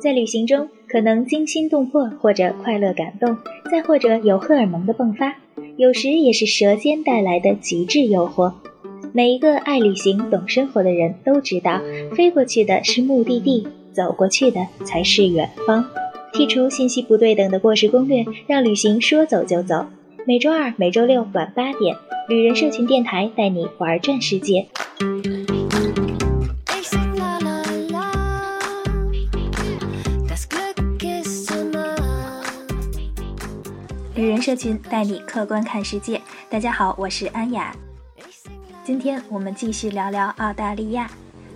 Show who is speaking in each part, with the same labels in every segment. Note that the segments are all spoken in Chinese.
Speaker 1: 在旅行中，可能惊心动魄，或者快乐感动，再或者有荷尔蒙的迸发，有时也是舌尖带来的极致诱惑。每一个爱旅行、懂生活的人都知道，飞过去的是目的地，走过去的才是远方。剔除信息不对等的过时攻略，让旅行说走就走。每周二、每周六晚八点，旅人社群电台带你玩转世界。旅人社群带你客观看世界。大家好，我是安雅。今天我们继续聊聊澳大利亚。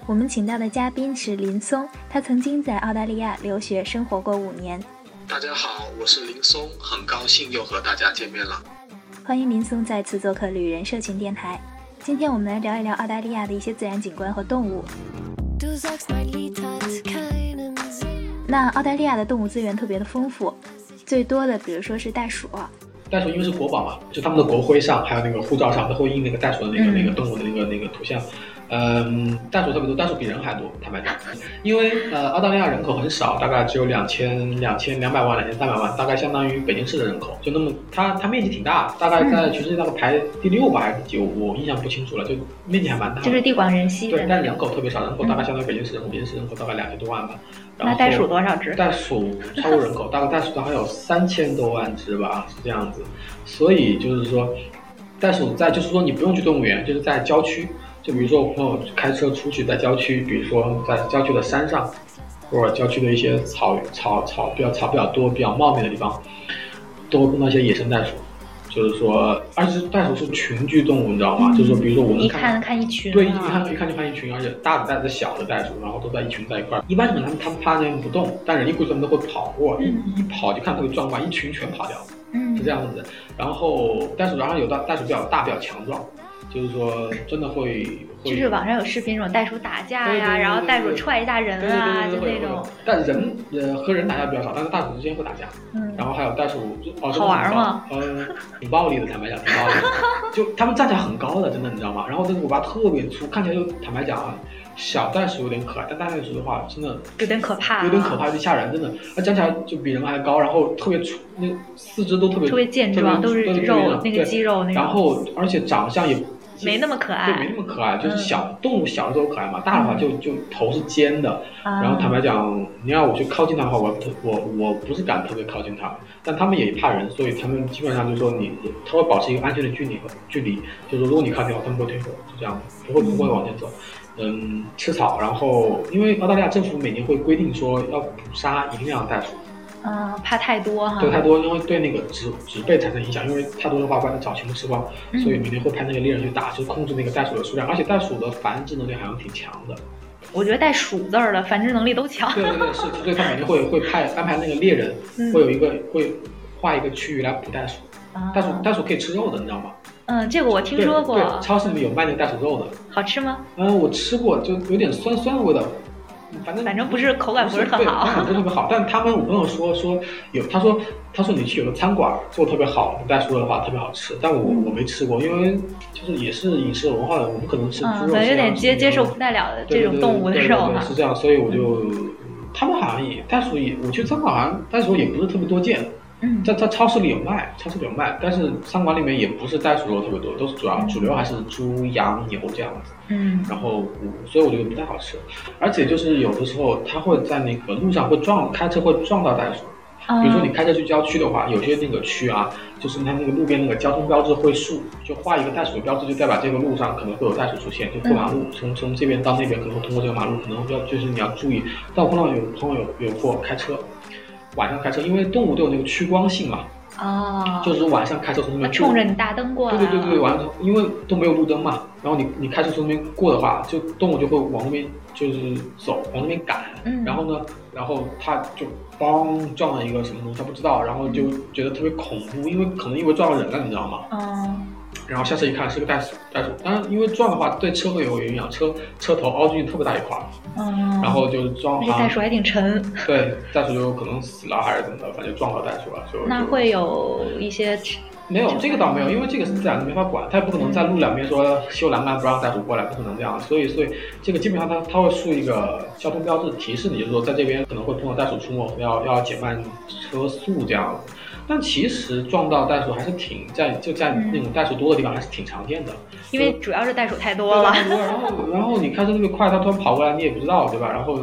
Speaker 1: 我们请到的嘉宾是林松，他曾经在澳大利亚留学生活过五年。
Speaker 2: 大家好，我是林松，很高兴又和大家见面了。
Speaker 1: 欢迎林松再次做客旅人社群电台。今天我们来聊一聊澳大利亚的一些自然景观和动物。那澳大利亚的动物资源特别的丰富。最多的，比如说是袋鼠。
Speaker 2: 袋鼠因为是国宝嘛，就他们的国徽上还有那个护照上都会印那个袋鼠的那个那个动物的那个那个图像。嗯，袋鼠特别多，袋鼠比人还多，坦白讲，因为呃澳大利亚人口很少，大概只有两千两千两百万两千三百万，大概相当于北京市的人口，就那么它它面积挺大，大概在全世界大概排第六吧还是第九，我印象不清楚了，就面积还蛮大。
Speaker 1: 就是地广人稀。
Speaker 2: 对，但人口特别少，人口大概相当于北京市人口，北京市人口大概两千多万吧。
Speaker 1: 那袋鼠多少只？
Speaker 2: 袋鼠超过人口，大概袋鼠大概有三千多万只吧，是这样子。所以就是说，袋鼠在就是说你不用去动物园，就是在郊区。就比如说，我朋友开车出去在郊区，比如说在郊区的山上，或者郊区的一些草草草比较草比较多、比较茂密的地方，都会碰到一些野生袋鼠。就是说，而且袋鼠是群居动物，你知道吗？就是说，比如说我们
Speaker 1: 看看一群，
Speaker 2: 对，一看一看就看一群，而且大的袋子、小的袋鼠，然后都在一群在一块儿。一般情况下，他们趴在那边不动，但人一过去他们都会跑过，一一跑就看特别壮观，一群全跑掉，是这样子。然后袋鼠，然后有袋袋鼠比较大、比较强壮。就是说，真的会，
Speaker 1: 就是网上有视频，那种袋鼠打架呀，然后袋鼠踹一下人啊，就那种。
Speaker 2: 但人呃和人打架比较少，但是袋鼠之间会打架。嗯。然后还有袋鼠，哦，
Speaker 1: 好玩吗？
Speaker 2: 嗯，挺暴力的，坦白讲，挺暴力。就他们站起来很高的，真的，你知道吗？然后这个尾巴特别粗，看起来就坦白讲啊，小袋鼠有点可爱，但大袋鼠的话，真的
Speaker 1: 有点可怕，
Speaker 2: 有点可怕，有点吓人，真的。它站起来就比人还高，然后特别粗，那四肢都特别
Speaker 1: 特别健壮，都是肉，那个肌肉那
Speaker 2: 然后而且长相也。
Speaker 1: 没那么可爱，
Speaker 2: 对，没那么可爱，就是小动物小的时候可爱嘛，大的话就就头是尖的，然后坦白讲，你要我去靠近它的话，我特我我不是敢特别靠近它，但他们也怕人，所以他们基本上就是说你，他会保持一个安全的距离和距离，就是说如果你靠近的话，他们会退后，就这样，不会不会往前走，嗯，吃草，然后因为澳大利亚政府每年会规定说要捕杀一定量袋鼠。
Speaker 1: 嗯，怕太多哈。
Speaker 2: 对，太多，因为对那个植植被产生影响，因为太多的话，把它早全部吃光，所以每天会派那个猎人去打，就控制那个袋鼠的数量。而且袋鼠的繁殖能力好像挺强的。
Speaker 1: 我觉得带“鼠”字儿的繁殖能力都强。
Speaker 2: 对对对，是，所以他每天会会派安排那个猎人，会有一个会划一个区域来捕袋鼠。袋鼠袋鼠可以吃肉的，你知道吗？
Speaker 1: 嗯，这个我听说过。
Speaker 2: 对，超市里面有卖那个袋鼠肉的。
Speaker 1: 好吃吗？
Speaker 2: 嗯，我吃过，就有点酸酸的味道。反正
Speaker 1: 反正不是口感不是特好，口感
Speaker 2: 不是特别好。但他们我朋友说说有，他说他说你去有个餐馆做特别好，袋鼠的话特别好吃。但我我没吃过，因为就是也是饮食文化的，我们可能吃猪肉，
Speaker 1: 有点接接受不太了的这种动物的肉
Speaker 2: 是这样，所以我就他们好像也袋鼠也，我去餐馆好像袋鼠也不是特别多见。在在超市里有卖，超市里有卖，但是餐馆里面也不是袋鼠肉特别多，都是主要主流还是猪、羊、牛这样子。嗯，然后所以我觉得不太好吃，而且就是有的时候它会在那个路上会撞，开车会撞到袋鼠。比如说你开车去郊区的话，有些那个区啊，就是它那个路边那个交通标志会竖，就画一个袋鼠的标志，就代表这个路上可能会有袋鼠出现，就过马路，从从这边到那边可能会通过这个马路，可能要就是你要注意。但我碰到有朋友有有过开车。晚上开车，因为动物都有那个趋光性嘛，
Speaker 1: 哦，
Speaker 2: 就是晚上开车从那边
Speaker 1: 冲着你大灯过来，
Speaker 2: 对对对对，晚上因为都没有路灯嘛，然后你你开车从那边过的话，就动物就会往那边就是走，往那边赶，嗯，然后呢，然后它就嘣撞了一个什么东西，它不知道，然后就觉得特别恐怖，因为可能因为撞到人了，你知道吗？
Speaker 1: 嗯。
Speaker 2: 然后下车一看是个袋鼠，袋鼠，当然因为撞的话对车会有影响，车车头凹进去特别大一块，嗯，然后就撞，
Speaker 1: 袋鼠还挺沉，
Speaker 2: 对，袋鼠就可能死了还是怎么的，反正撞到袋鼠了，就
Speaker 1: 那会有一些
Speaker 2: 没有这个倒没有，因为这个是自然的，没法管，他也不可能在路两边说修栏杆不让袋鼠过来，不可能这样。所以，所以这个基本上它它会竖一个交通标志提示你，就是说在这边可能会碰到袋鼠出没，要要减慢车速这样。但其实撞到袋鼠还是挺在就在那种袋鼠多的地方还是挺常见的，
Speaker 1: 因为主要是袋鼠太多了。
Speaker 2: 然后然后你开车特别快，它突然跑过来你也不知道，对吧？然后。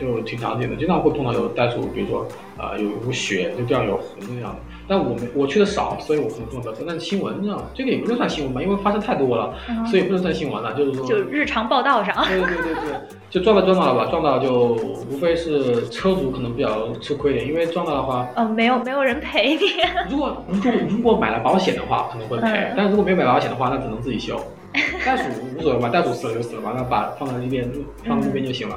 Speaker 2: 就挺常见的，经常会碰到有袋鼠，比如说，呃，有有血，就这样有红那样的。但我们我去的少，所以我可能碰到比较多。但是新闻这样，这个也不能算新闻吧，因为发生太多了，所以不能算新闻了。就是说，
Speaker 1: 就日常报道上。
Speaker 2: 对对对对，就撞到撞到了吧，撞到就无非是车主可能比较吃亏点，因为撞到的话，
Speaker 1: 嗯，没有没有人赔你。
Speaker 2: 如果如果如果买了保险的话，可能会赔，但是如果没有买保险的话，那只能自己修。袋鼠无所谓吧，袋鼠死了就死了吧，那把放在那边放在那边就行了。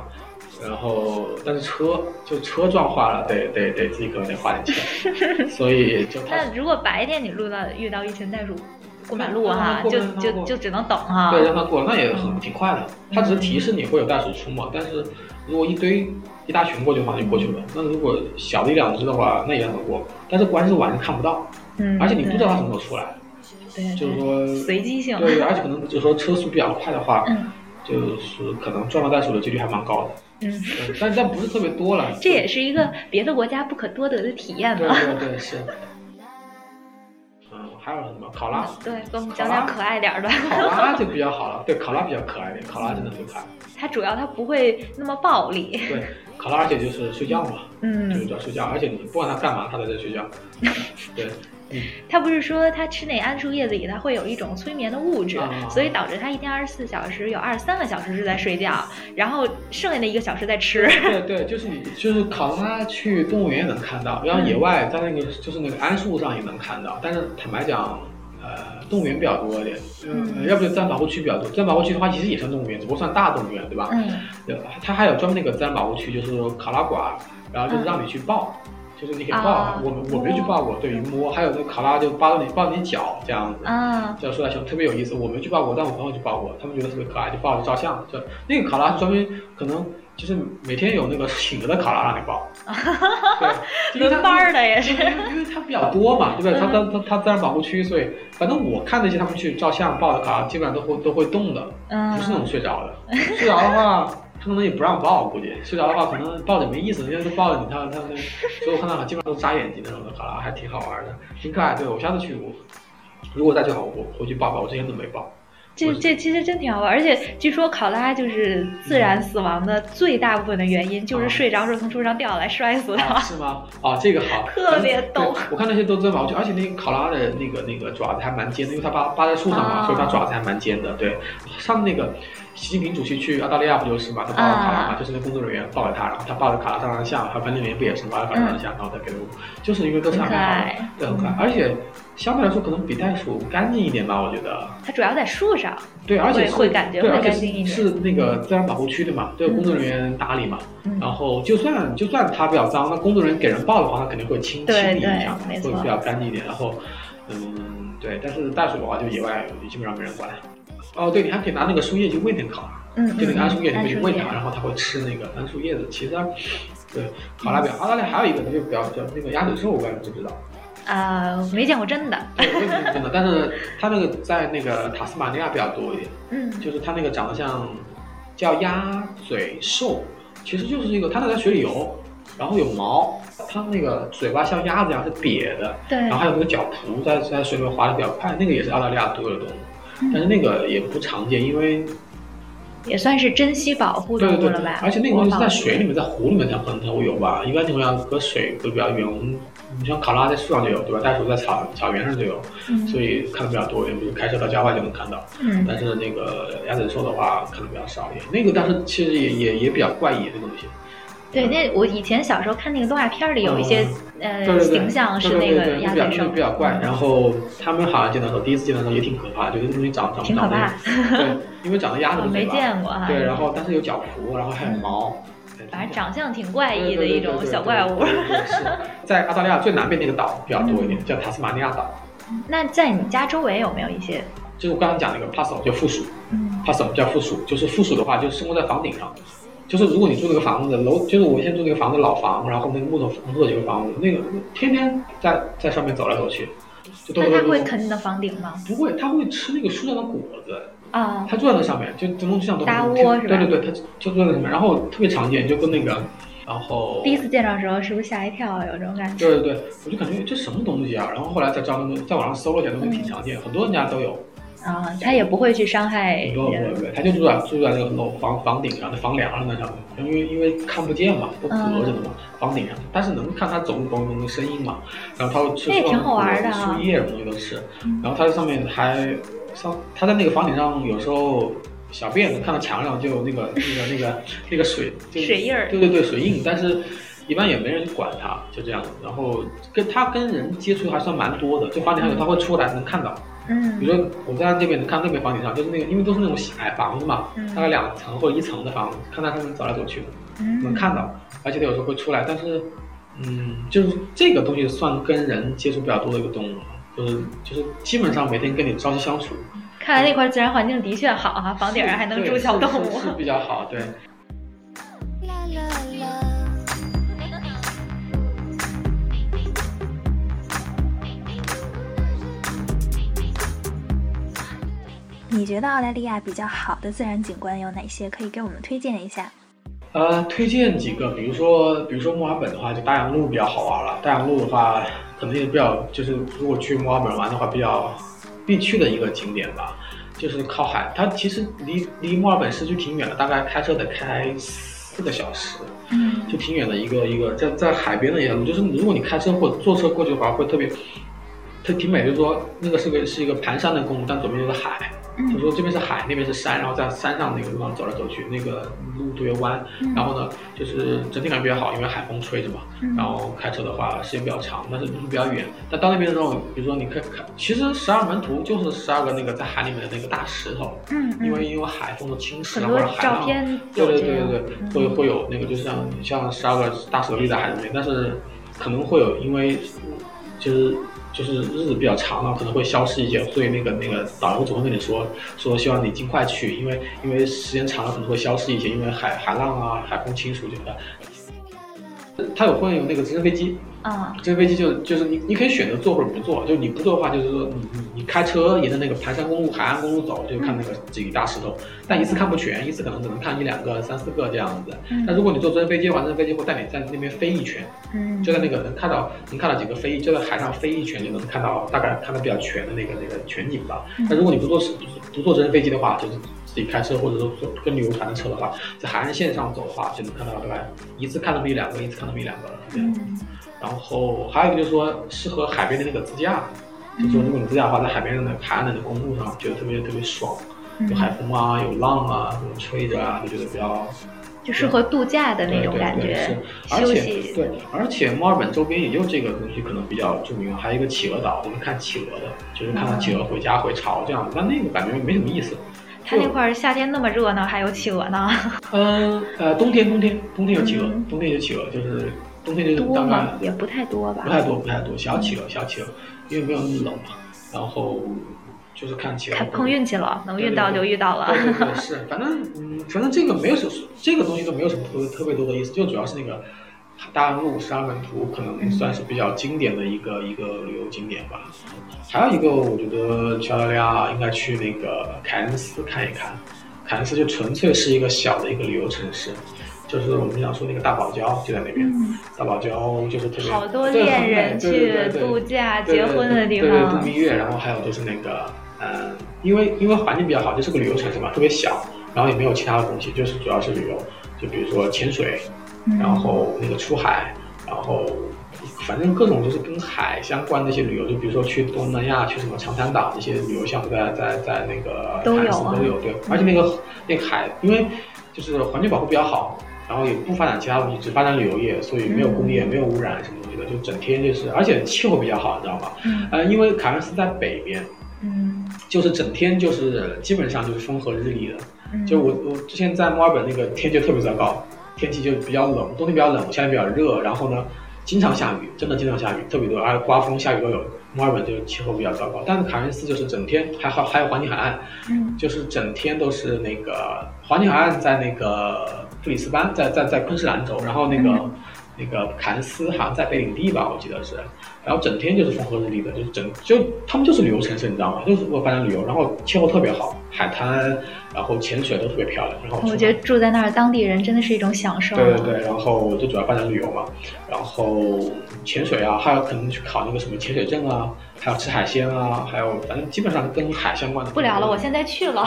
Speaker 2: 然后，但是车就车撞坏了，得得得自己可能得花点钱，所以就。
Speaker 1: 那如果白天你路到遇到一群袋鼠过马路哈，就就就只能等哈。
Speaker 2: 对，让他过，那也很挺快的。他只是提示你会有袋鼠出没，但是如果一堆一大群过去的话就过去了。那如果小的一两只的话，那也能过，但是关键是晚上看不到，嗯，而且你不知道它什么时候出来，
Speaker 1: 对，
Speaker 2: 就是说
Speaker 1: 随机性。
Speaker 2: 对，而且可能就是说车速比较快的话，嗯，就是可能撞到袋鼠的几率还蛮高的。嗯，但但不是特别多了。
Speaker 1: 这也是一个别的国家不可多得的体验
Speaker 2: 嘛。对对对，是。嗯，还有什么考拉？
Speaker 1: 对，给我们讲讲可爱点的。
Speaker 2: 考拉就比较好了，对，考拉比较可爱点，考拉真的很可爱。
Speaker 1: 它主要它不会那么暴力。
Speaker 2: 对，考拉而且就是睡觉嘛，嗯，就是要睡觉，而且你不管它干嘛，它都在睡觉。对。
Speaker 1: 他不是说他吃那桉树叶子里，它会有一种催眠的物质，所以导致他一天二十四小时有二十三个小时是在睡觉，然后剩下的一个小时在吃。
Speaker 2: 对对，就是你就是考拉去动物园也能看到，然后野外在那个就是那个桉树上也能看到，但是坦白讲，呃，动物园比较多一点，嗯，要不就自然保护区比较多。自然保护区的话，其实也算动物园，只不过算大动物园，对吧？嗯，它还有专门那个自然保护区，就是考拉馆，然后就是让你去抱。就是你可以抱，我我没去抱过，对于摸，还有那个考拉就扒着你抱你脚这样子，啊，这样说来就特别有意思。我没去抱过，但我朋友去抱过，他们觉得特别可爱，就抱着照相。就那个考拉是专门可能就是每天有那个醒着的考拉让你抱，对，
Speaker 1: 轮班的也是，
Speaker 2: 因为它比较多嘛，对不对？它它它它自然保护区，所以反正我看那些他们去照相抱的考拉，基本上都会都会动的，不是那种睡着的。睡着的话。他可能也不让抱，估计睡着的话可能抱着没意思，因为都抱着你，他他那，所以我看到基本上都眨眼睛那种的，好了，还挺好玩的，挺可爱。对我下次去，如果再去好，我回去抱抱，我之前都没抱。
Speaker 1: 这这其实真挺好玩，而且据说考拉就是自然死亡的最大部分的原因就是睡着时候从树上掉下来摔死的。
Speaker 2: 是吗？啊，这个好，
Speaker 1: 特别逗。
Speaker 2: 我看那些都真毛去，而且那个考拉的那个那个爪子还蛮尖的，因为它扒扒在树上嘛，所以它爪子还蛮尖的。对，上那个。习近平主席去澳大利亚不就是嘛？他抱着卡拉嘛，就是那工作人员抱着他，然后他抱着卡拉上上相，还有饭店里面不也是抱着卡拉照相，然后再给我，就是因为都是很好的，对，很可爱，而且相对来说可能比袋鼠干净一点吧，我觉得。
Speaker 1: 它主要在树上。
Speaker 2: 对，而且
Speaker 1: 会感觉会干净一点。
Speaker 2: 是那个自然保护区的嘛，都有工作人员打理嘛，然后就算就算它比较脏，那工作人员给人抱的话，他肯定会清清理一下，会比较干净一点。然后，嗯，对，但是袋鼠的话，就野外基本上没人管。哦，对，你还可以拿那个树叶去喂点考拉，嗯，就那个桉树叶，你可以喂它，然后它会吃那个桉树叶子。其实，对，考拉表，澳大利亚还有一个就比较叫那个鸭嘴兽，我也不知道。
Speaker 1: 啊，没见过真的。
Speaker 2: 对，我也没见过真的，但是它那个在那个塔斯马尼亚比较多一点。嗯，就是它那个长得像叫鸭嘴兽，其实就是一个它那在水里游，然后有毛，它那个嘴巴像鸭子一样是瘪的，
Speaker 1: 对，
Speaker 2: 然后还有那个脚蹼在在水里面滑的比较快，那个也是澳大利亚独有的动物。但是那个也不常见，因为
Speaker 1: 也算是珍稀保护动物了吧。
Speaker 2: 而且那个东西是在水里面，在湖里面才可能才会有吧。一般情况下隔水会比较远。我们你像考拉在树上就有，对吧？袋鼠在草草原上就有，所以看的比较多一点。比如开车到郊外就能看到。嗯。但是那个鸭嘴兽的话，可能比较少一点。那个但是其实也也也比较怪异，这个东西。
Speaker 1: 对，那我以前小时候看那个动画片里有一些呃形象是那个鸭嘴兽，
Speaker 2: 比较怪。然后他们好像见到时候，第一次见到时候也挺可怕，就那个东西长长长得，对，因为长得鸭子
Speaker 1: 没见过哈。
Speaker 2: 对，然后但是有脚蹼，然后还有毛，
Speaker 1: 反正长相挺怪异的一种小怪物。
Speaker 2: 是在澳大利亚最南边那个岛比较多一点，叫塔斯马尼亚岛。
Speaker 1: 那在你家周围有没有一些？
Speaker 2: 就是我刚刚讲那个 possum 叫负鼠，possum 叫负鼠，就是负鼠的话就生活在房顶上。就是如果你住那个房子楼，就是我现在住那个房子老房，然后那个木头木头几个房子，那个天天在在上面走来走去，就那
Speaker 1: 它会啃你的房顶吗？
Speaker 2: 不会，它会吃那个树上的果子
Speaker 1: 啊。
Speaker 2: 它坐在那上面，就怎么就像
Speaker 1: 搭窝是
Speaker 2: 吧？对对对，它就坐在那上面，然后特别常见，就跟那个。然后
Speaker 1: 第一次见到的时候，是不是吓一跳？有这种感
Speaker 2: 觉？对对对，我就感觉这什么东西啊！然后后来在招东西，在网上搜了一下，东西挺常见，很多人家都有。
Speaker 1: 啊，它也不会去伤害。
Speaker 2: 不会不会，它就住在住在那个楼房房顶上的房梁上那上面，因为因为看不见嘛，都隔着的嘛，房顶上，但是能看它走路咚咚的声音嘛。然后它会吃树树叶什么东西都吃。然后它在上面还上，它在那个房顶上有时候。小便看到墙上就有那个那个那个那个水
Speaker 1: 水印儿，
Speaker 2: 对对对，水印。但是，一般也没人管它，就这样。然后跟它跟人接触还算蛮多的，就房顶上有它会出来能看到。
Speaker 1: 嗯。
Speaker 2: 比如说我在这边看那边房顶上，就是那个因为都是那种矮房子嘛，大概两层或者一层的房子，看到他们走来走去的，能看到。而且它有时候会出来，但是，嗯，就是这个东西算跟人接触比较多的一个动物，就是就是基本上每天跟你朝夕相处。
Speaker 1: 看来那块自然环境的确好哈，房顶上还能住小动物，
Speaker 2: 是比较好。对。
Speaker 1: 你觉得澳大利亚比较好的自然景观有哪些？可以给我们推荐一下。
Speaker 2: 呃，推荐几个，比如说，比如说墨尔本的话，就大洋路比较好玩了。大洋路的话，可能也比较，就是如果去墨尔本玩的话，比较。必去的一个景点吧，就是靠海。它其实离离墨尔本市区挺远的，大概开车得开四个小时，
Speaker 1: 嗯，
Speaker 2: 就挺远的一个一个在在海边的一条路。就是如果你开车或者坐车过去的话，会特别，它挺美。就是说那个是个是一个盘山的公路，但左边就是海。就说这边是海，那边是山，然后在山上那个路上走来走去，那个路特别弯。然后呢，就是整体感觉比较好，因为海风吹着嘛。然后开车的话时间比较长，但是路比较远。但到那边的时候，比如说你可以看，其实十二门徒就是十二个那个在海里面的那个大石头。
Speaker 1: 嗯
Speaker 2: 因为因为海风的侵蚀啊，或者海浪。对对对对对，会会有那个，就像像十二个大石头立在海里面，但是可能会有因为就是。就是日子比较长了，可能会消失一些，所以那个那个导游总会跟你说说，希望你尽快去，因为因为时间长了可能会消失一些，因为海海浪啊、海风侵蚀这个。它有会有那个直升飞机。
Speaker 1: 啊，
Speaker 2: 直升飞机就就是你，你可以选择坐或者不坐。就你不坐的话，就是说你你你开车沿着那个盘山公路、海岸公路走，就看那个几个大石头。但一次看不全，一次可能只能看一两个、三四个这样子。那如果你坐直升飞机的话，直升飞机会带你在那边飞一圈，
Speaker 1: 嗯，
Speaker 2: 就在那个能看到能看到几个飞，就在海上飞一圈，就能看到大概看的比较全的那个那个全景吧。那如果你不坐不坐直升飞机的话，就是自己开车或者说坐跟旅游团的车的话，在海岸线上走的话，就能看到大概一次看那么一两个，一次看那么一两个这样。然后还有一个就是说，适合海边的那个自驾，就说如果你自驾的话，在海边的那个海岸的公路上，觉得特别特别爽，有海风啊，有浪啊，吹着啊，就觉得比较，
Speaker 1: 就适合度假的那种感
Speaker 2: 觉，休息。对，而且墨尔本周边也就这个东西可能比较著名，还有一个企鹅岛，就是看企鹅的，就是看到企鹅回家回巢这样子，但那个感觉没什么意思。
Speaker 1: 它那块儿夏天那么热呢，还有企鹅呢？
Speaker 2: 嗯呃，冬天冬天冬天有企鹅，冬天有企鹅就是。冬天就是大概
Speaker 1: 也不太多吧，
Speaker 2: 不太多不太多，小企鹅小企鹅，因为没有那么冷嘛。然后就是看企鹅，
Speaker 1: 看碰运气了，能遇到就遇到了。
Speaker 2: 对对对，是，反正嗯，反正这个没有什么，这个东西都没有什么特别特别多的意思，就主要是那个大安路十二门图可能算是比较经典的一个一个旅游景点吧。还有一个，我觉得去澳大利亚应该去那个凯恩斯看一看，凯恩斯就纯粹是一个小的一个旅游城市。就是我们想说那个大堡礁就在那边，大堡礁就是特别
Speaker 1: 好多恋人去度假结婚的地
Speaker 2: 方，对对度蜜月。然后还有就是那个，嗯，因为因为环境比较好，就是个旅游城市嘛，特别小，然后也没有其他的东西，就是主要是旅游，就比如说潜水，然后那个出海，然后反正各种就是跟海相关的一些旅游，就比如说去东南亚，去什么长滩岛这些旅游项目，在在在那个
Speaker 1: 都有
Speaker 2: 都有对，而且那个那个海，因为就是环境保护比较好。然后也不发展其他东西，只发展旅游业，所以没有工业，没有污染什么东西的，就整天就是，而且气候比较好，你知道吗？
Speaker 1: 嗯。
Speaker 2: 呃，因为凯恩斯在北边，
Speaker 1: 嗯，
Speaker 2: 就是整天就是基本上就是风和日丽的。
Speaker 1: 嗯。
Speaker 2: 就我我之前在墨尔本那个天就特别糟糕，天气就比较冷，冬天比较冷，夏天比较热，然后呢，经常下雨，真的经常下雨，特别多，而且刮风下雨都有。墨尔本就气候比较糟糕，但是凯恩斯就是整天还好，还有黄金海岸，
Speaker 1: 嗯，
Speaker 2: 就是整天都是那个黄金海岸在那个布里斯班，在在在昆士兰州，然后那个那个坎斯好像在北领地吧，我记得是，然后整天就是风和日丽的，就是整就他们就是旅游城市，你知道吗？就是为发展旅游，然后气候特别好，海滩，然后潜水都特别漂亮。然后
Speaker 1: 我觉得住在那儿，当地人真的是一种享受。
Speaker 2: 对对对，然后就主要发展旅游嘛，然后潜水啊，还有可能去考那个什么潜水证啊。还有吃海鲜啊，还有反正基本上跟海相关的。
Speaker 1: 不聊了，我现在去了。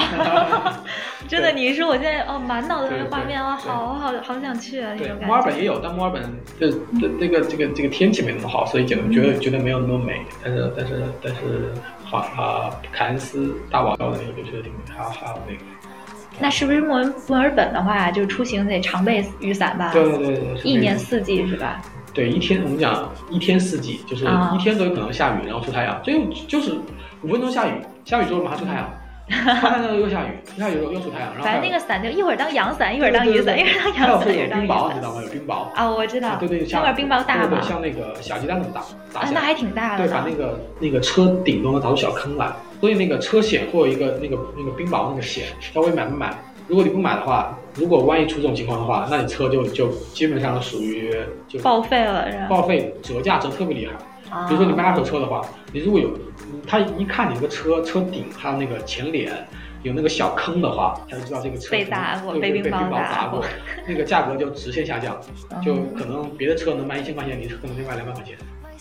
Speaker 1: 真的，你说我现在哦，满脑子的画面啊，好好好想去啊！
Speaker 2: 对，墨尔本也有，但墨尔本这这这个这个这个天气没那么好，所以觉得觉得觉得没有那么美。但是但是但是，好啊，凯恩斯大堡礁的那个就觉得挺美，还有还有那个。
Speaker 1: 那是不是墨墨尔本的话，就出行得常备雨伞吧？
Speaker 2: 对对对对，
Speaker 1: 一年四季是吧？
Speaker 2: 对，一天我们讲一天四季，就是一天都有可能下雨，然后出太阳，就就是五分钟下雨，下雨之后马上出太阳，出太阳又下雨，下雨之后又出太阳，然后
Speaker 1: 反正那个伞就一会儿当阳伞，一会儿当雨伞，一会儿当阳伞，一会儿当雨伞。
Speaker 2: 冰雹，你知道吗？有冰雹
Speaker 1: 啊，我知道。
Speaker 2: 对对，
Speaker 1: 那会儿冰雹大
Speaker 2: 吗？像那个小鸡蛋那么大，
Speaker 1: 啊，那还挺大
Speaker 2: 的。对，把那个那个车顶都能砸出小坑来，所以那个车险会有一个那个那个冰雹那个险，稍微买不买？如果你不买的话，如果万一出这种情况的话，那你车就就基本上属于就
Speaker 1: 报废了，是吧？
Speaker 2: 报废折价折特别厉害。比如说你卖二手车的话，你如果有他一看你这个车车顶还有那个前脸有那个小坑的话，他就知道这个车
Speaker 1: 被砸过，
Speaker 2: 被
Speaker 1: 冰雹
Speaker 2: 砸
Speaker 1: 过，
Speaker 2: 那个价格就直线下降，就可能别的车能卖一千块钱，你可能就卖两百块钱。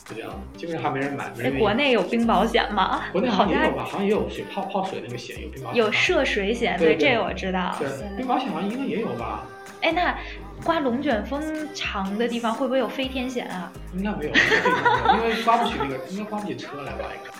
Speaker 2: 就这样，基本上还没人买。哎，
Speaker 1: 国内有冰保险吗？
Speaker 2: 国内好像也有吧，好像也有水泡泡水那个险，有冰保险。
Speaker 1: 有涉水险，
Speaker 2: 对
Speaker 1: 这个我知道。
Speaker 2: 对，冰保险好像应该也有吧。
Speaker 1: 哎，那刮龙卷风长的地方会不会有飞天险啊？
Speaker 2: 应该没有，因为刮不起那个，应该刮不起车来吧？应该。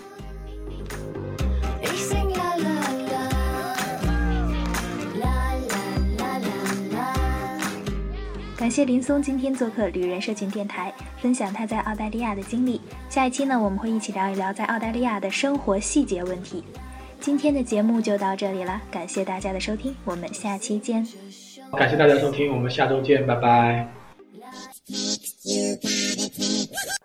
Speaker 1: 感谢林松今天做客旅人社群电台，分享他在澳大利亚的经历。下一期呢，我们会一起聊一聊在澳大利亚的生活细节问题。今天的节目就到这里了，感谢大家的收听，我们下期见。
Speaker 2: 感谢大家收听，我们下周见，拜拜。